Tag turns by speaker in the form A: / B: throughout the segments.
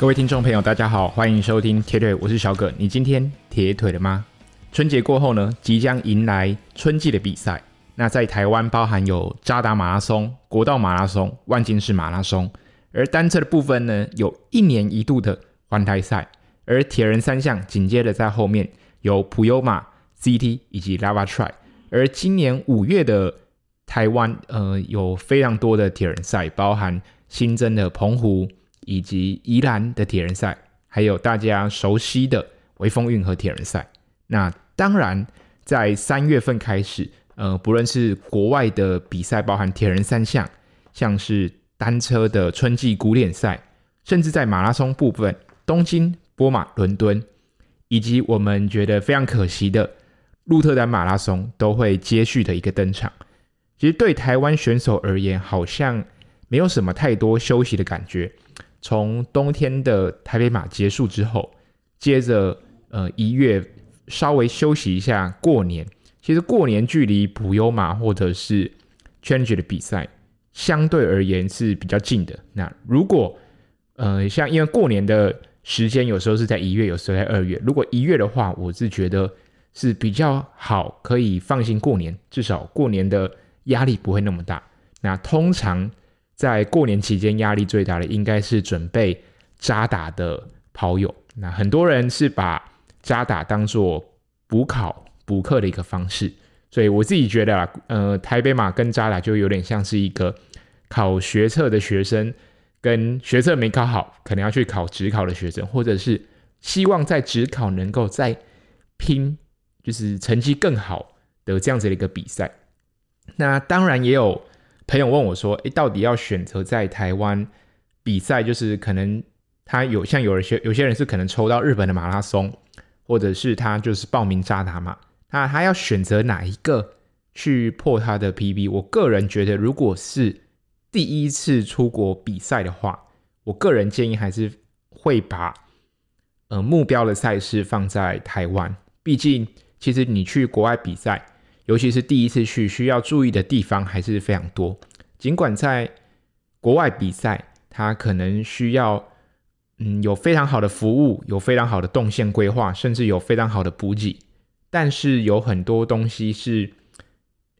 A: 各位听众朋友，大家好，欢迎收听铁腿，我是小葛。你今天铁腿了吗？春节过后呢，即将迎来春季的比赛。那在台湾包含有渣打马拉松、国道马拉松、万金石马拉松，而单车的部分呢，有一年一度的环台赛，而铁人三项紧接着在后面有普悠玛、CT 以及 Lava Tri。而今年五月的台湾，呃，有非常多的铁人赛，包含新增的澎湖。以及宜兰的铁人赛，还有大家熟悉的微风运河铁人赛。那当然，在三月份开始，呃，不论是国外的比赛，包含铁人三项，像是单车的春季古典赛，甚至在马拉松部分，东京、波马、伦敦，以及我们觉得非常可惜的鹿特丹马拉松，都会接续的一个登场。其实对台湾选手而言，好像没有什么太多休息的感觉。从冬天的台北马结束之后，接着呃一月稍微休息一下过年。其实过年距离普优马或者是 change 的比赛相对而言是比较近的。那如果呃像因为过年的时间有时候是在一月，有时候在二月。如果一月的话，我是觉得是比较好，可以放心过年，至少过年的压力不会那么大。那通常。在过年期间，压力最大的应该是准备渣打的跑友。那很多人是把渣打当做补考补课的一个方式，所以我自己觉得啊，呃，台北马跟渣打就有点像是一个考学测的学生，跟学测没考好，可能要去考职考的学生，或者是希望在职考能够再拼，就是成绩更好的这样子的一个比赛。那当然也有。朋友问我说：“诶，到底要选择在台湾比赛，就是可能他有像有一些有些人是可能抽到日本的马拉松，或者是他就是报名渣打嘛，那他要选择哪一个去破他的 PB？我个人觉得，如果是第一次出国比赛的话，我个人建议还是会把呃目标的赛事放在台湾，毕竟其实你去国外比赛。”尤其是第一次去，需要注意的地方还是非常多。尽管在国外比赛，它可能需要嗯有非常好的服务，有非常好的动线规划，甚至有非常好的补给，但是有很多东西是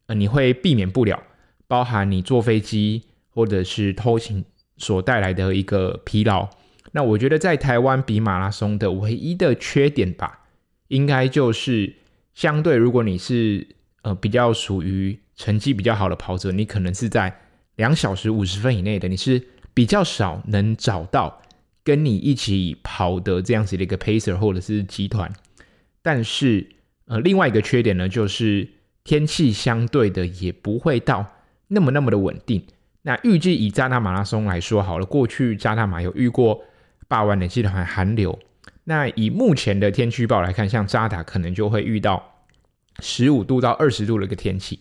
A: 呃你会避免不了，包含你坐飞机或者是偷情所带来的一个疲劳。那我觉得在台湾比马拉松的唯一的缺点吧，应该就是相对如果你是呃，比较属于成绩比较好的跑者，你可能是在两小时五十分以内的，你是比较少能找到跟你一起跑的这样子的一个 pacer 或者是集团。但是，呃，另外一个缺点呢，就是天气相对的也不会到那么那么的稳定。那预计以渣打马拉松来说好了，过去渣打马有遇过霸王冷气团寒流。那以目前的天气预报来看，像扎达可能就会遇到。十五度到二十度的一个天气，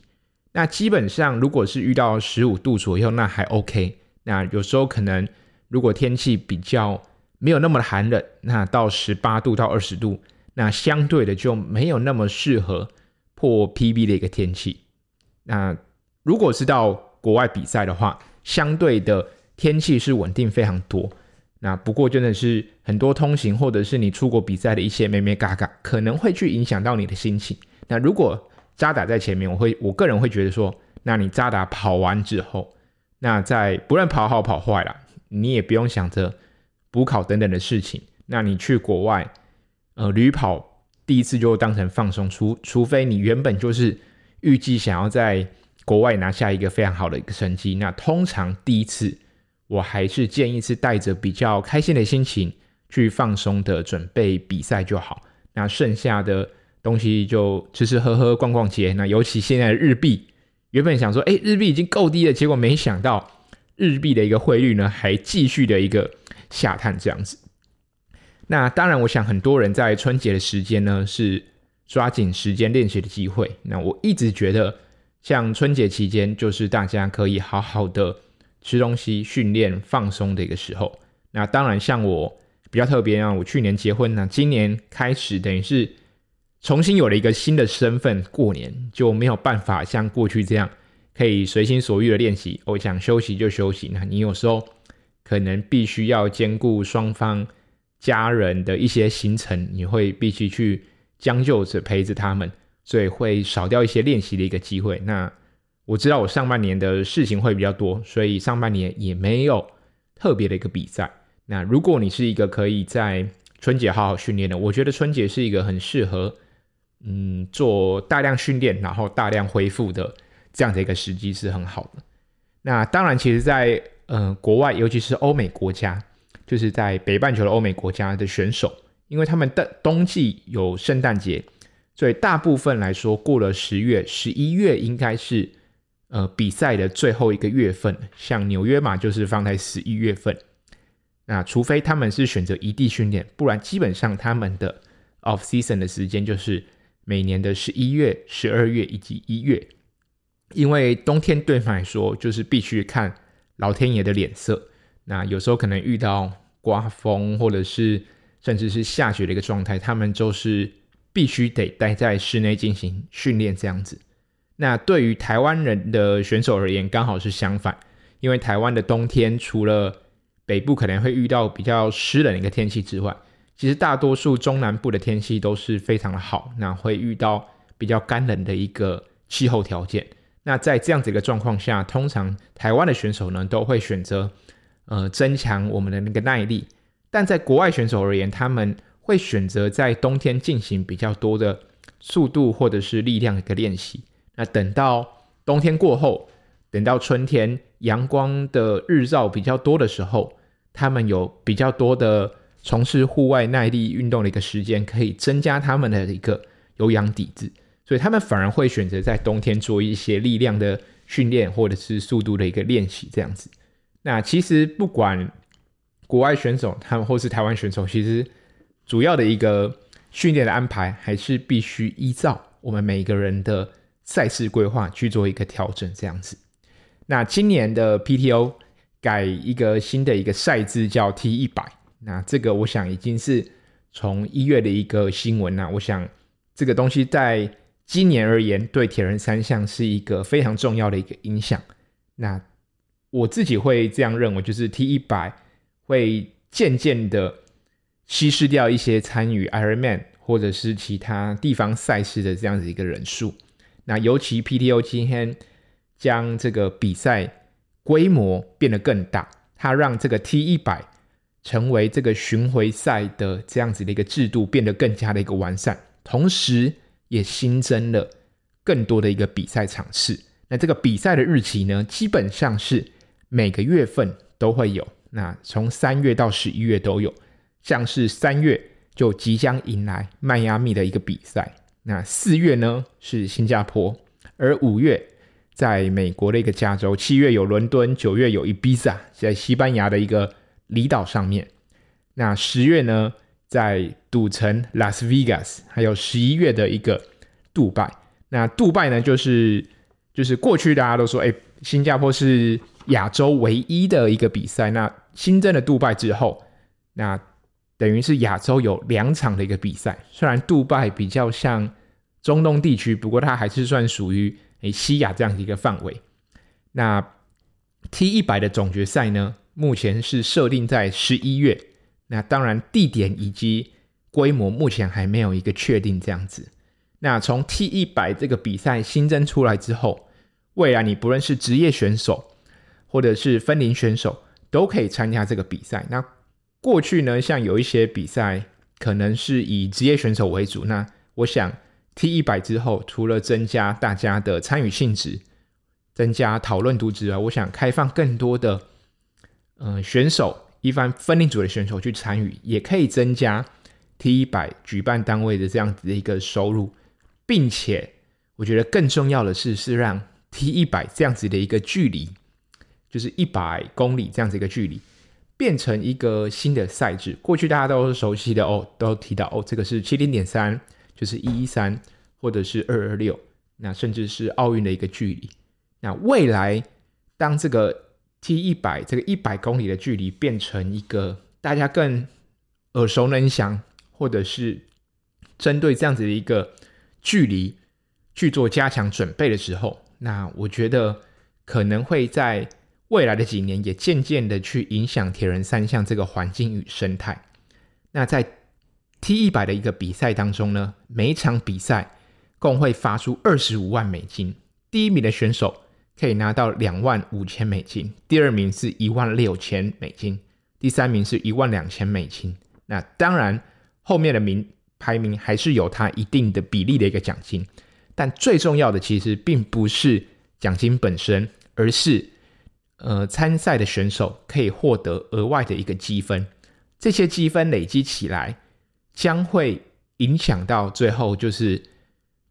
A: 那基本上如果是遇到十五度左右，那还 OK。那有时候可能如果天气比较没有那么寒冷，那到十八度到二十度，那相对的就没有那么适合破 PB 的一个天气。那如果是到国外比赛的话，相对的天气是稳定非常多。那不过真的是很多通行或者是你出国比赛的一些咩咩嘎嘎，可能会去影响到你的心情。那如果渣打在前面，我会我个人会觉得说，那你渣打跑完之后，那在不论跑好跑坏了，你也不用想着补考等等的事情。那你去国外，呃，旅跑第一次就当成放松，除除非你原本就是预计想要在国外拿下一个非常好的一个成绩。那通常第一次，我还是建议是带着比较开心的心情去放松的准备比赛就好。那剩下的。东西就吃吃喝喝逛逛街，那尤其现在日币，原本想说，哎，日币已经够低了，结果没想到日币的一个汇率呢，还继续的一个下探这样子。那当然，我想很多人在春节的时间呢，是抓紧时间练习的机会。那我一直觉得，像春节期间，就是大家可以好好的吃东西、训练、放松的一个时候。那当然，像我比较特别啊，我去年结婚呢，今年开始等于是。重新有了一个新的身份，过年就没有办法像过去这样可以随心所欲的练习。我想休息就休息。那你有时候可能必须要兼顾双方家人的一些行程，你会必须去将就着陪着他们，所以会少掉一些练习的一个机会。那我知道我上半年的事情会比较多，所以上半年也没有特别的一个比赛。那如果你是一个可以在春节好好训练的，我觉得春节是一个很适合嗯做大量训练，然后大量恢复的这样的一个时机是很好的。那当然，其实在，在呃国外，尤其是欧美国家，就是在北半球的欧美国家的选手，因为他们的冬季有圣诞节，所以大部分来说，过了十月、十一月应该是。呃，比赛的最后一个月份，像纽约嘛，就是放在十一月份。那除非他们是选择异地训练，不然基本上他们的 off season 的时间就是每年的十一月、十二月以及一月。因为冬天对他们来说，就是必须看老天爷的脸色。那有时候可能遇到刮风，或者是甚至是下雪的一个状态，他们就是必须得待在室内进行训练这样子。那对于台湾人的选手而言，刚好是相反，因为台湾的冬天除了北部可能会遇到比较湿冷的一个天气之外，其实大多数中南部的天气都是非常的好，那会遇到比较干冷的一个气候条件。那在这样子一个状况下，通常台湾的选手呢都会选择呃增强我们的那个耐力，但在国外选手而言，他们会选择在冬天进行比较多的速度或者是力量的一个练习。那等到冬天过后，等到春天阳光的日照比较多的时候，他们有比较多的从事户外耐力运动的一个时间，可以增加他们的一个有氧底子，所以他们反而会选择在冬天做一些力量的训练或者是速度的一个练习这样子。那其实不管国外选手他们或是台湾选手，其实主要的一个训练的安排还是必须依照我们每个人的。赛事规划去做一个调整，这样子。那今年的 PTO 改一个新的一个赛制叫 T 一百，那这个我想已经是从一月的一个新闻了。我想这个东西在今年而言，对铁人三项是一个非常重要的一个影响。那我自己会这样认为，就是 T 一百会渐渐的稀释掉一些参与 Ironman 或者是其他地方赛事的这样子一个人数。那尤其 PTO 今天将这个比赛规模变得更大，它让这个 T 一百成为这个巡回赛的这样子的一个制度变得更加的一个完善，同时也新增了更多的一个比赛场次。那这个比赛的日期呢，基本上是每个月份都会有，那从三月到十一月都有，像是三月就即将迎来迈阿密的一个比赛。那四月呢是新加坡，而五月在美国的一个加州，七月有伦敦，九月有伊比萨，在西班牙的一个离岛上面。那十月呢在赌城拉斯维加斯，还有十一月的一个杜拜。那杜拜呢就是就是过去大家都说，哎，新加坡是亚洲唯一的一个比赛。那新增了杜拜之后，那等于是亚洲有两场的一个比赛。虽然杜拜比较像。中东地区，不过它还是算属于诶西亚这样的一个范围。那 T 一百的总决赛呢，目前是设定在十一月。那当然地点以及规模目前还没有一个确定这样子。那从 T 一百这个比赛新增出来之后，未来你不论是职业选手或者是分龄选手，都可以参加这个比赛。那过去呢，像有一些比赛可能是以职业选手为主，那我想。T 一百之后，除了增加大家的参与性质，增加讨论度之外，我想开放更多的嗯、选手，一般分龄组的选手去参与，也可以增加 T 一百举办单位的这样子的一个收入，并且我觉得更重要的是，是让 T 一百这样子的一个距离，就是一百公里这样子一个距离，变成一个新的赛制。过去大家都是熟悉的哦，都提到哦，这个是七零点三。就是一一三，或者是二二六，那甚至是奥运的一个距离。那未来当这个 T 一百这个一百公里的距离变成一个大家更耳熟能详，或者是针对这样子的一个距离去做加强准备的时候，那我觉得可能会在未来的几年也渐渐的去影响铁人三项这个环境与生态。那在 T 一百的一个比赛当中呢，每一场比赛共会发出二十五万美金，第一名的选手可以拿到两万五千美金，第二名是一万六千美金，第三名是一万两千美金。那当然，后面的名排名还是有它一定的比例的一个奖金，但最重要的其实并不是奖金本身，而是呃参赛的选手可以获得额外的一个积分，这些积分累积起来。将会影响到最后就是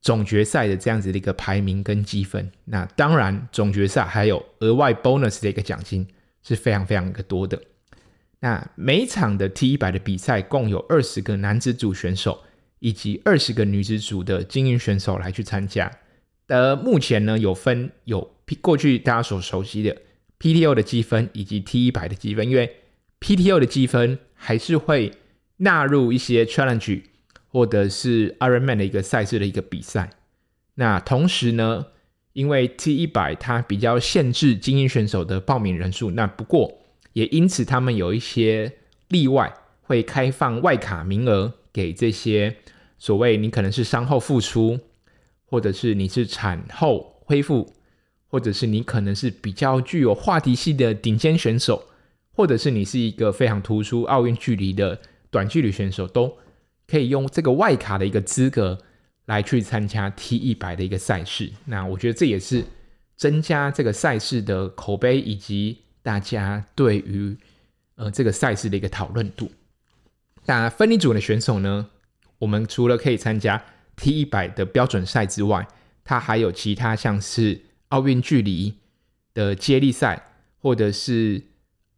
A: 总决赛的这样子的一个排名跟积分。那当然，总决赛还有额外 bonus 的一个奖金是非常非常的多的。那每场的 T 一百的比赛共有二十个男子组选手以及二十个女子组的精英选手来去参加。呃，目前呢有分有过去大家所熟悉的 PTO 的积分以及 T 一百的积分，因为 PTO 的积分还是会。纳入一些 challenge 或者是 Ironman 的一个赛事的一个比赛。那同时呢，因为 T 一百它比较限制精英选手的报名人数，那不过也因此他们有一些例外，会开放外卡名额给这些所谓你可能是伤后复出，或者是你是产后恢复，或者是你可能是比较具有话题性的顶尖选手，或者是你是一个非常突出奥运距离的。短距离选手都可以用这个外卡的一个资格来去参加 T 一百的一个赛事。那我觉得这也是增加这个赛事的口碑，以及大家对于呃这个赛事的一个讨论度。那分离组的选手呢，我们除了可以参加 T 一百的标准赛之外，它还有其他像是奥运距离的接力赛，或者是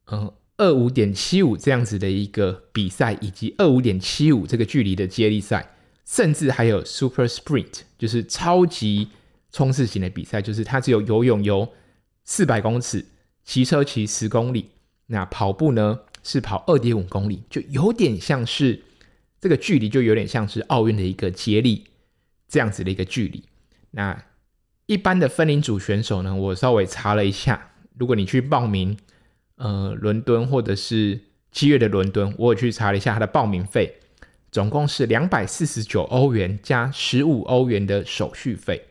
A: 呃。二五点七五这样子的一个比赛，以及二五点七五这个距离的接力赛，甚至还有 Super Sprint，就是超级冲刺型的比赛，就是它只有游泳游四百公尺，骑车骑十公里，那跑步呢是跑二点五公里，就有点像是这个距离，就有点像是奥运的一个接力这样子的一个距离。那一般的分龄组选手呢，我稍微查了一下，如果你去报名。呃，伦敦或者是七月的伦敦，我有去查了一下，它的报名费总共是两百四十九欧元加十五欧元的手续费。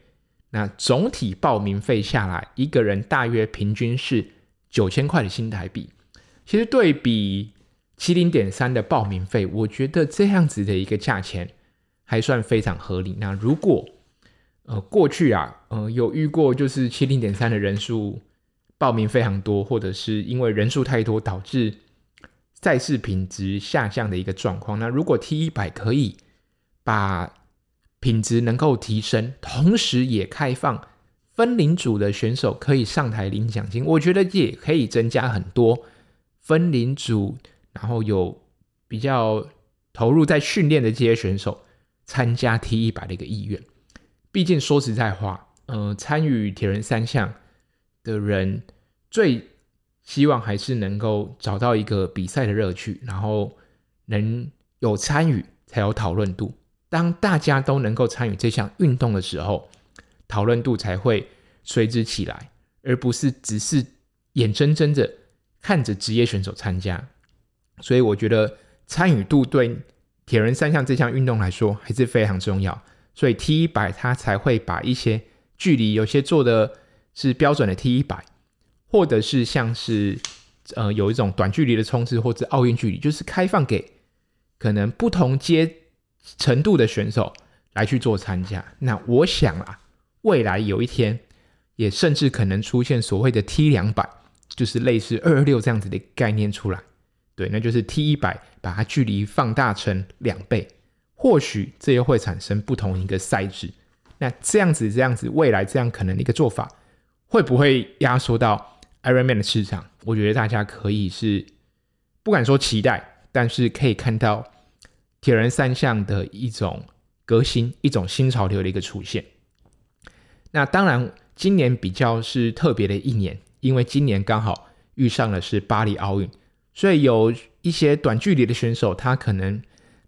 A: 那总体报名费下来，一个人大约平均是九千块的新台币。其实对比七零点三的报名费，我觉得这样子的一个价钱还算非常合理。那如果呃过去啊，呃有遇过就是七零点三的人数。报名非常多，或者是因为人数太多导致赛事品质下降的一个状况。那如果 T 一百可以把品质能够提升，同时也开放分龄组的选手可以上台领奖金，我觉得也可以增加很多分龄组，然后有比较投入在训练的这些选手参加 T 一百的一个意愿。毕竟说实在话，呃，参与铁人三项。的人最希望还是能够找到一个比赛的乐趣，然后能有参与才有讨论度。当大家都能够参与这项运动的时候，讨论度才会随之起来，而不是只是眼睁睁的看着职业选手参加。所以我觉得参与度对铁人三项这项运动来说还是非常重要。所以 T 一百它才会把一些距离有些做的。是标准的 T 一百，或者是像是呃有一种短距离的冲刺，或者奥运距离，就是开放给可能不同阶程度的选手来去做参加。那我想啊，未来有一天也甚至可能出现所谓的 T 两百，就是类似二二六这样子的概念出来。对，那就是 T 一百把它距离放大成两倍，或许这又会产生不同一个赛制。那这样子，这样子，未来这样可能的一个做法。会不会压缩到 Ironman 的市场？我觉得大家可以是不敢说期待，但是可以看到铁人三项的一种革新，一种新潮流的一个出现。那当然，今年比较是特别的一年，因为今年刚好遇上的是巴黎奥运，所以有一些短距离的选手，他可能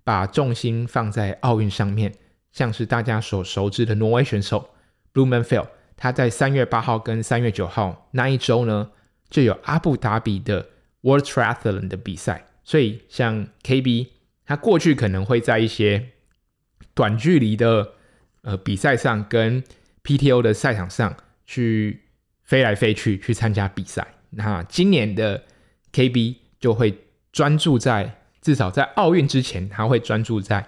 A: 把重心放在奥运上面，像是大家所熟知的挪威选手 Blumenfeld。他在三月八号跟三月九号那一周呢，就有阿布达比的 World Triathlon 的比赛，所以像 KB，他过去可能会在一些短距离的呃比赛上，跟 PTO 的赛场上去飞来飞去去参加比赛。那今年的 KB 就会专注在至少在奥运之前，他会专注在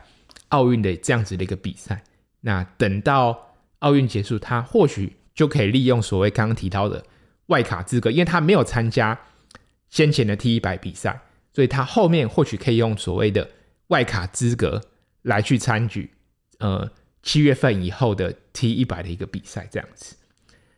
A: 奥运的这样子的一个比赛。那等到奥运结束，他或许就可以利用所谓刚刚提到的外卡资格，因为他没有参加先前的 T 一百比赛，所以他后面或许可以用所谓的外卡资格来去参与，呃，七月份以后的 T 一百的一个比赛这样子。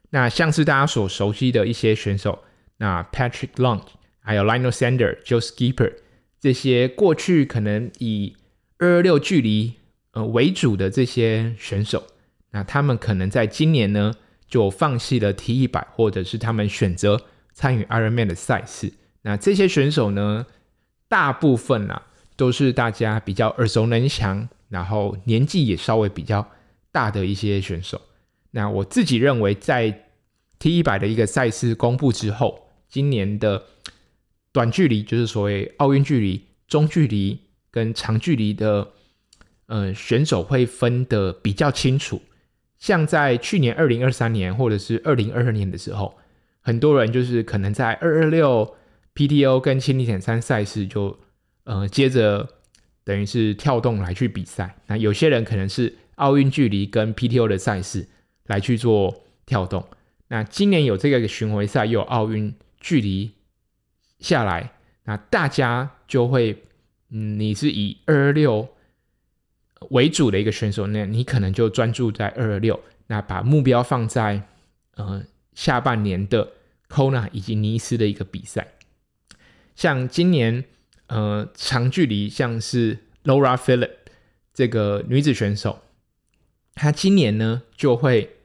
A: 那像是大家所熟悉的一些选手，那 Patrick Long，还有 Lionel Sander、Joe Skipper 这些过去可能以二二六距离呃为主的这些选手，那他们可能在今年呢，就放弃了 T 一百，或者是他们选择参与 Ironman 的赛事。那这些选手呢，大部分啊都是大家比较耳熟能详，然后年纪也稍微比较大的一些选手。那我自己认为，在 T 一百的一个赛事公布之后，今年的短距离就是所谓奥运距离、中距离跟长距离的呃选手会分得比较清楚。像在去年二零二三年或者是二零二二年的时候，很多人就是可能在二二六 PTO 跟千里点三赛事就呃接着等于是跳动来去比赛。那有些人可能是奥运距离跟 PTO 的赛事来去做跳动。那今年有这个巡回赛，又有奥运距离下来，那大家就会嗯，你是以二二六。为主的一个选手，那你可能就专注在二二六，那把目标放在呃下半年的 Kona 以及尼斯的一个比赛。像今年呃长距离，像是 Laura Philip 这个女子选手，她今年呢就会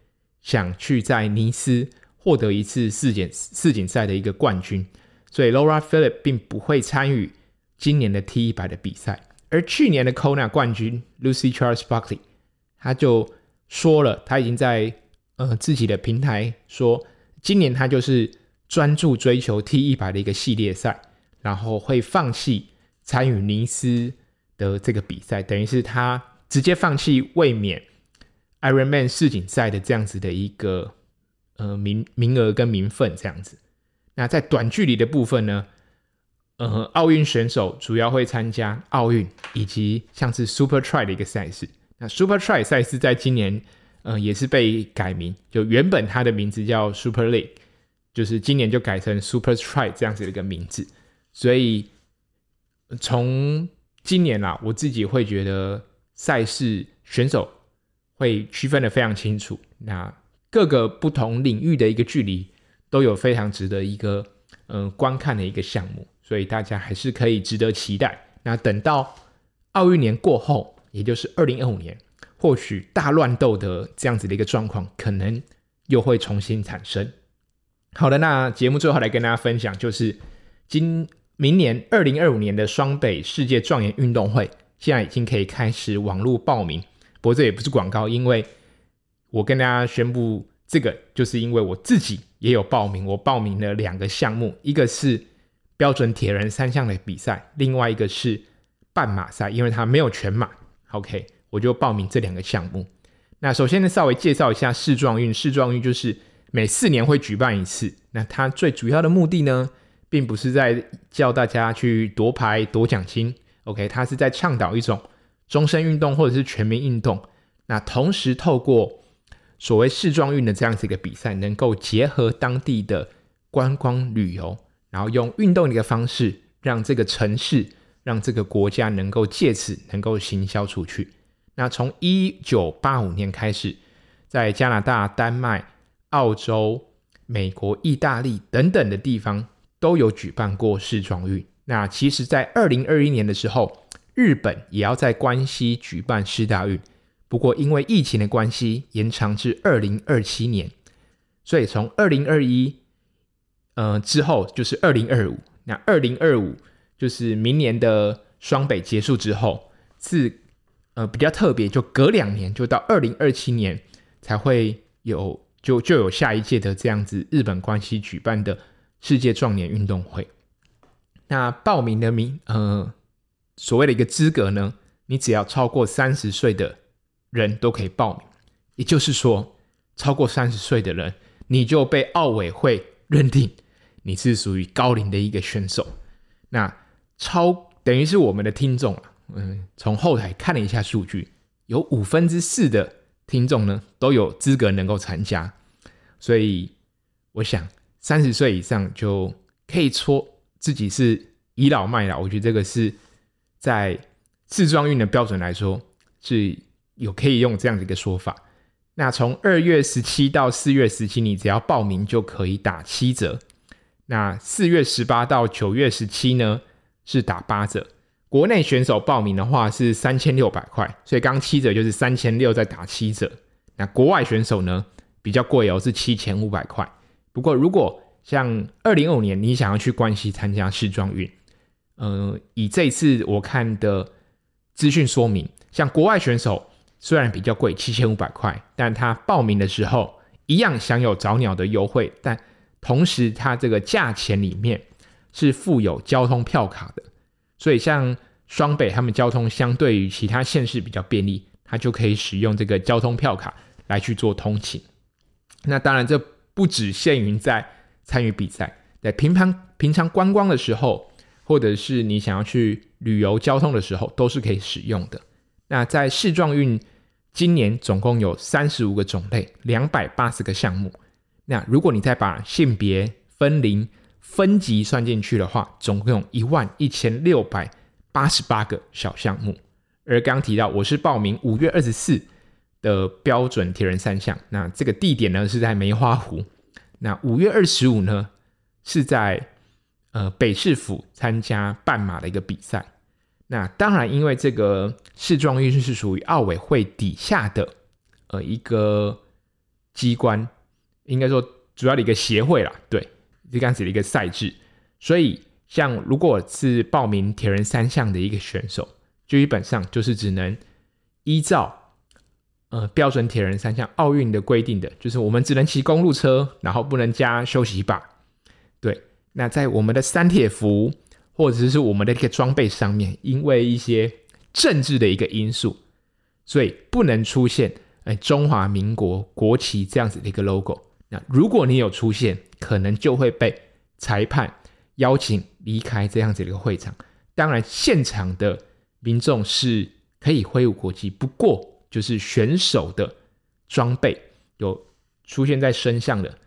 A: 想去在尼斯获得一次世锦世锦赛的一个冠军，所以 Laura Philipp 并不会参与今年的 T 一百的比赛。而去年的 Kona 冠军 Lucy Charles Buckley，他就说了，他已经在呃自己的平台说，今年他就是专注追求 T 一百的一个系列赛，然后会放弃参与尼斯的这个比赛，等于是他直接放弃卫冕 Ironman 世锦赛的这样子的一个呃名名额跟名分这样子。那在短距离的部分呢？呃，奥运选手主要会参加奥运以及像是 Super Try 的一个赛事。那 Super Try 赛事在今年，呃，也是被改名，就原本它的名字叫 Super League，就是今年就改成 Super Tri 这样子的一个名字。所以从今年啦，我自己会觉得赛事选手会区分的非常清楚。那各个不同领域的一个距离都有非常值得一个呃观看的一个项目。所以大家还是可以值得期待。那等到奥运年过后，也就是二零二五年，或许大乱斗的这样子的一个状况，可能又会重新产生。好的，那节目最后来跟大家分享，就是今明年二零二五年的双北世界状元运动会，现在已经可以开始网络报名。不过这也不是广告，因为我跟大家宣布这个，就是因为我自己也有报名，我报名了两个项目，一个是。标准铁人三项的比赛，另外一个是半马赛，因为它没有全马。OK，我就报名这两个项目。那首先呢，稍微介绍一下世壮运。世壮运就是每四年会举办一次。那它最主要的目的呢，并不是在叫大家去夺牌夺奖金。OK，它是在倡导一种终身运动或者是全民运动。那同时透过所谓世壮运的这样子一个比赛，能够结合当地的观光旅游。然后用运动的一个方式，让这个城市、让这个国家能够借此能够行销出去。那从一九八五年开始，在加拿大、丹麦、澳洲、美国、意大利等等的地方都有举办过世壮运。那其实，在二零二一年的时候，日本也要在关西举办世大运，不过因为疫情的关系，延长至二零二七年。所以从二零二一。呃，之后就是二零二五，那二零二五就是明年的双北结束之后，是呃比较特别，就隔两年，就到二零二七年才会有，就就有下一届的这样子日本关系举办的世界壮年运动会。那报名的名，呃，所谓的一个资格呢，你只要超过三十岁的人都可以报名。也就是说，超过三十岁的人，你就被奥委会认定你是属于高龄的一个选手。那超等于是我们的听众啊，嗯，从后台看了一下数据，有五分之四的听众呢都有资格能够参加。所以我想，三十岁以上就可以说自己是倚老卖老。我觉得这个是在自装运的标准来说是有可以用这样的一个说法。那从二月十七到四月十七，你只要报名就可以打七折。那四月十八到九月十七呢，是打八折。国内选手报名的话是三千六百块，所以刚七折就是三千六再打七折。那国外选手呢比较贵哦，是七千五百块。不过如果像二零二五年你想要去关西参加世壮运，呃，以这次我看的资讯说明，像国外选手。虽然比较贵，七千五百块，但他报名的时候一样享有早鸟的优惠，但同时它这个价钱里面是附有交通票卡的，所以像双北他们交通相对于其他县市比较便利，它就可以使用这个交通票卡来去做通勤。那当然，这不只限于在参与比赛，在平常平常观光的时候，或者是你想要去旅游交通的时候，都是可以使用的。那在市状运，今年总共有三十五个种类，两百八十个项目。那如果你再把性别分龄分级算进去的话，总共有一万一千六百八十八个小项目。而刚提到，我是报名五月二十四的标准铁人三项，那这个地点呢是在梅花湖。那五月二十五呢是在呃北市府参加半马的一个比赛。那当然，因为这个市壮运是属于奥委会底下的呃一个机关，应该说主要的一个协会啦，对，这样子的一个赛制。所以，像如果是报名铁人三项的一个选手，就基本上就是只能依照呃标准铁人三项奥运的规定的，就是我们只能骑公路车，然后不能加休息把。对，那在我们的三铁服。或者是我们的一个装备上面，因为一些政治的一个因素，所以不能出现哎中华民国国旗这样子的一个 logo。那如果你有出现，可能就会被裁判邀请离开这样子的一个会场。当然，现场的民众是可以挥舞国旗，不过就是选手的装备有出现在身上的，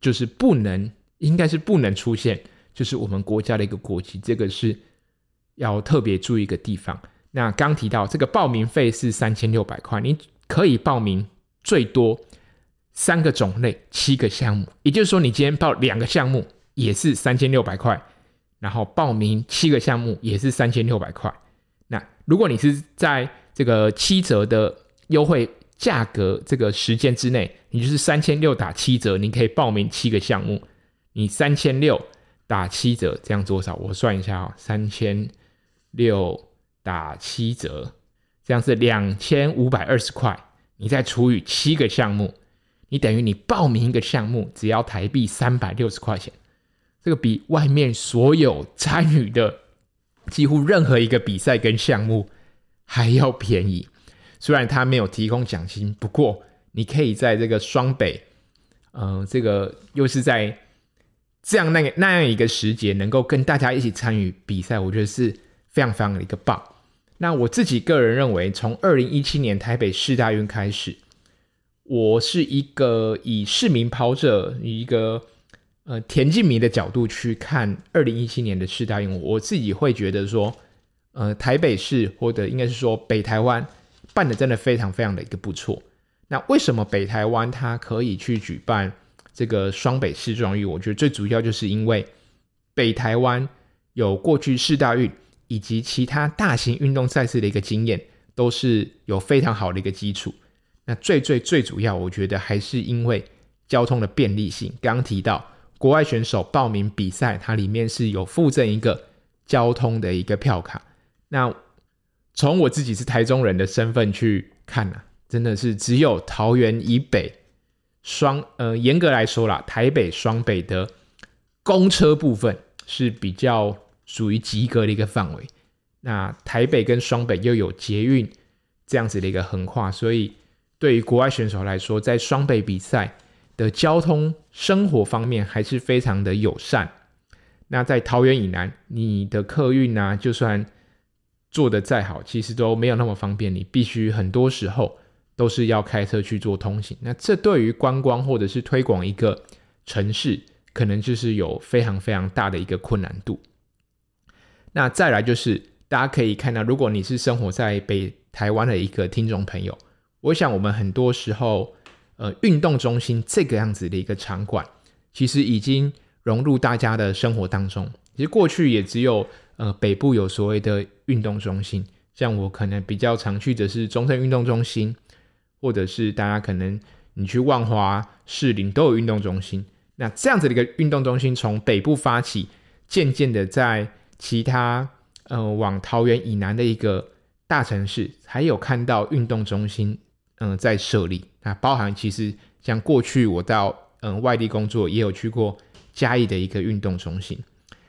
A: 就是不能，应该是不能出现。就是我们国家的一个国旗，这个是要特别注意一个地方。那刚提到这个报名费是三千六百块，你可以报名最多三个种类七个项目，也就是说你今天报两个项目也是三千六百块，然后报名七个项目也是三千六百块。那如果你是在这个七折的优惠价格这个时间之内，你就是三千六打七折，你可以报名七个项目，你三千六。打七折，这样多少？我算一下啊，三千六打七折，这样是两千五百二十块。你再除以七个项目，你等于你报名一个项目只要台币三百六十块钱。这个比外面所有参与的几乎任何一个比赛跟项目还要便宜。虽然他没有提供奖金，不过你可以在这个双北，嗯、这个又是在。这样那个那样一个时节，能够跟大家一起参与比赛，我觉得是非常非常的一个棒。那我自己个人认为，从二零一七年台北市大运开始，我是一个以市民跑者、以一个呃田径迷的角度去看二零一七年的世大运，我自己会觉得说，呃，台北市或者应该是说北台湾办的真的非常非常的一个不错。那为什么北台湾它可以去举办？这个双北世壮运，我觉得最主要就是因为北台湾有过去世大运以及其他大型运动赛事的一个经验，都是有非常好的一个基础。那最最最主要，我觉得还是因为交通的便利性。刚刚提到国外选手报名比赛，它里面是有附赠一个交通的一个票卡。那从我自己是台中人的身份去看呢、啊，真的是只有桃园以北。双呃，严格来说啦，台北双北的公车部分是比较属于及格的一个范围。那台北跟双北又有捷运这样子的一个横跨，所以对于国外选手来说，在双北比赛的交通生活方面还是非常的友善。那在桃园以南，你的客运啊，就算做的再好，其实都没有那么方便，你必须很多时候都是要开车去做通行。那这对于观光或者是推广一个城市，可能就是有非常非常大的一个困难度。那再来就是。大家可以看到，如果你是生活在北台湾的一个听众朋友，我想我们很多时候，呃，运动中心这个样子的一个场馆，其实已经融入大家的生活当中。其实过去也只有呃北部有所谓的运动中心，像我可能比较常去的是中正运动中心，或者是大家可能你去万华、士林都有运动中心。那这样子的一个运动中心从北部发起，渐渐的在其他。呃，往桃园以南的一个大城市，还有看到运动中心，嗯、在设立。那包含其实像过去我到嗯、外地工作，也有去过嘉义的一个运动中心。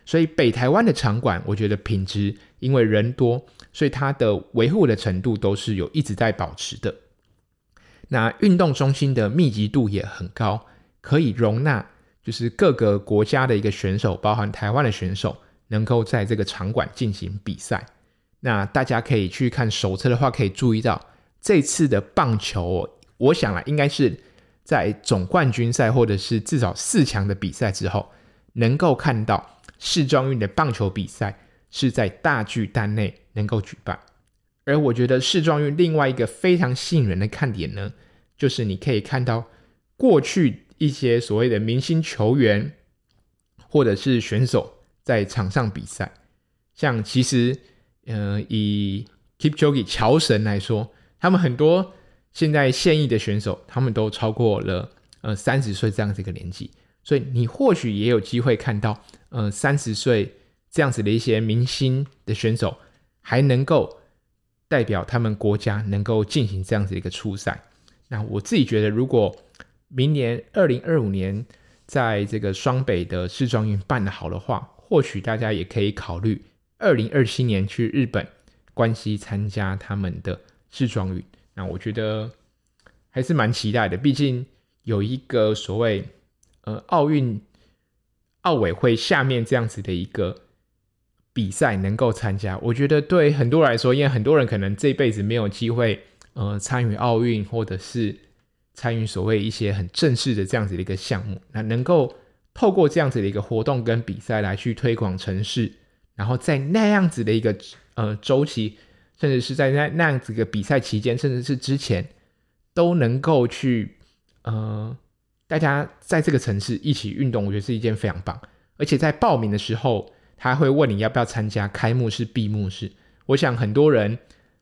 A: 所以北台湾的场馆，我觉得品质因为人多，所以它的维护的程度都是有一直在保持的。那运动中心的密集度也很高，可以容纳就是各个国家的一个选手，包含台湾的选手。能够在这个场馆进行比赛，那大家可以去看手册的话，可以注意到这次的棒球，我想啊，应该是在总冠军赛或者是至少四强的比赛之后，能够看到世壮运的棒球比赛是在大巨蛋内能够举办。而我觉得世壮运另外一个非常吸引人的看点呢，就是你可以看到过去一些所谓的明星球员或者是选手。在场上比赛，像其实，呃，以 Kipchoge 乔神来说，他们很多现在现役的选手，他们都超过了呃三十岁这样子一个年纪，所以你或许也有机会看到，呃，三十岁这样子的一些明星的选手，还能够代表他们国家能够进行这样子一个初赛。那我自己觉得，如果明年二零二五年在这个双北的世壮运办得好的话，或许大家也可以考虑二零二七年去日本关西参加他们的世壮运。那我觉得还是蛮期待的，毕竟有一个所谓呃奥运奥委会下面这样子的一个比赛能够参加，我觉得对很多人来说，因为很多人可能这辈子没有机会呃参与奥运，或者是参与所谓一些很正式的这样子的一个项目，那能够。透过这样子的一个活动跟比赛来去推广城市，然后在那样子的一个呃周期，甚至是在那那样子的比赛期间，甚至是之前，都能够去呃大家在这个城市一起运动，我觉得是一件非常棒。而且在报名的时候，他会问你要不要参加开幕式、闭幕式。我想很多人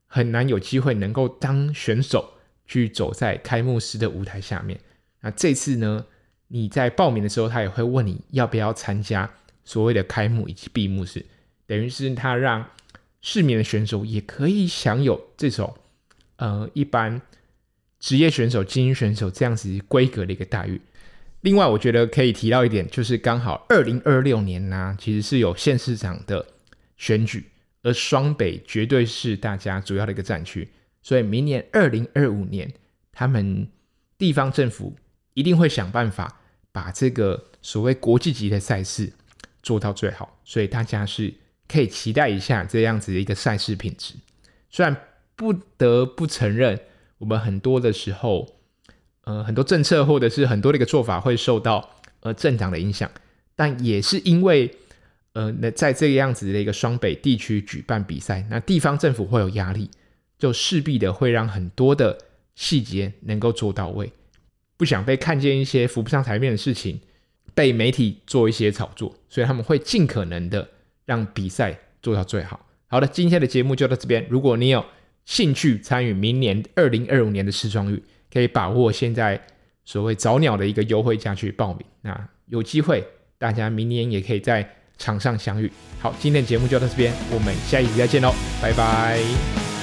A: 很难有机会能够当选手去走在开幕式的舞台下面。那这次呢？你在报名的时候，他也会问你要不要参加所谓的开幕以及闭幕式，等于是他让市民的选手也可以享有这种呃一般职业选手、精英选手这样子规格的一个待遇。另外，我觉得可以提到一点，就是刚好二零二六年呢、其实是有县市长的选举，而双北绝对是大家主要的一个战区，所以明年二零二五年，他们地方政府。一定会想办法把这个所谓国际级的赛事做到最好，所以大家是可以期待一下这样子的一个赛事品质。虽然不得不承认，我们很多的时候，呃，很多政策或者是很多的一个做法会受到呃政党的影响，但也是因为呃，那在这样子的一个双北地区举办比赛，那地方政府会有压力，就势必的会让很多的细节能够做到位。不想被看见一些浮不上台面的事情，被媒体做一些炒作，所以他们会尽可能的让比赛做到最好。好的，今天的节目就到这边。如果你有兴趣参与明年二零二五年的世壮运，可以把握现在所谓早鸟的一个优惠价去报名。那有机会，大家明年也可以在场上相遇。好，今天的节目就到这边，我们下一集再见喽，拜拜。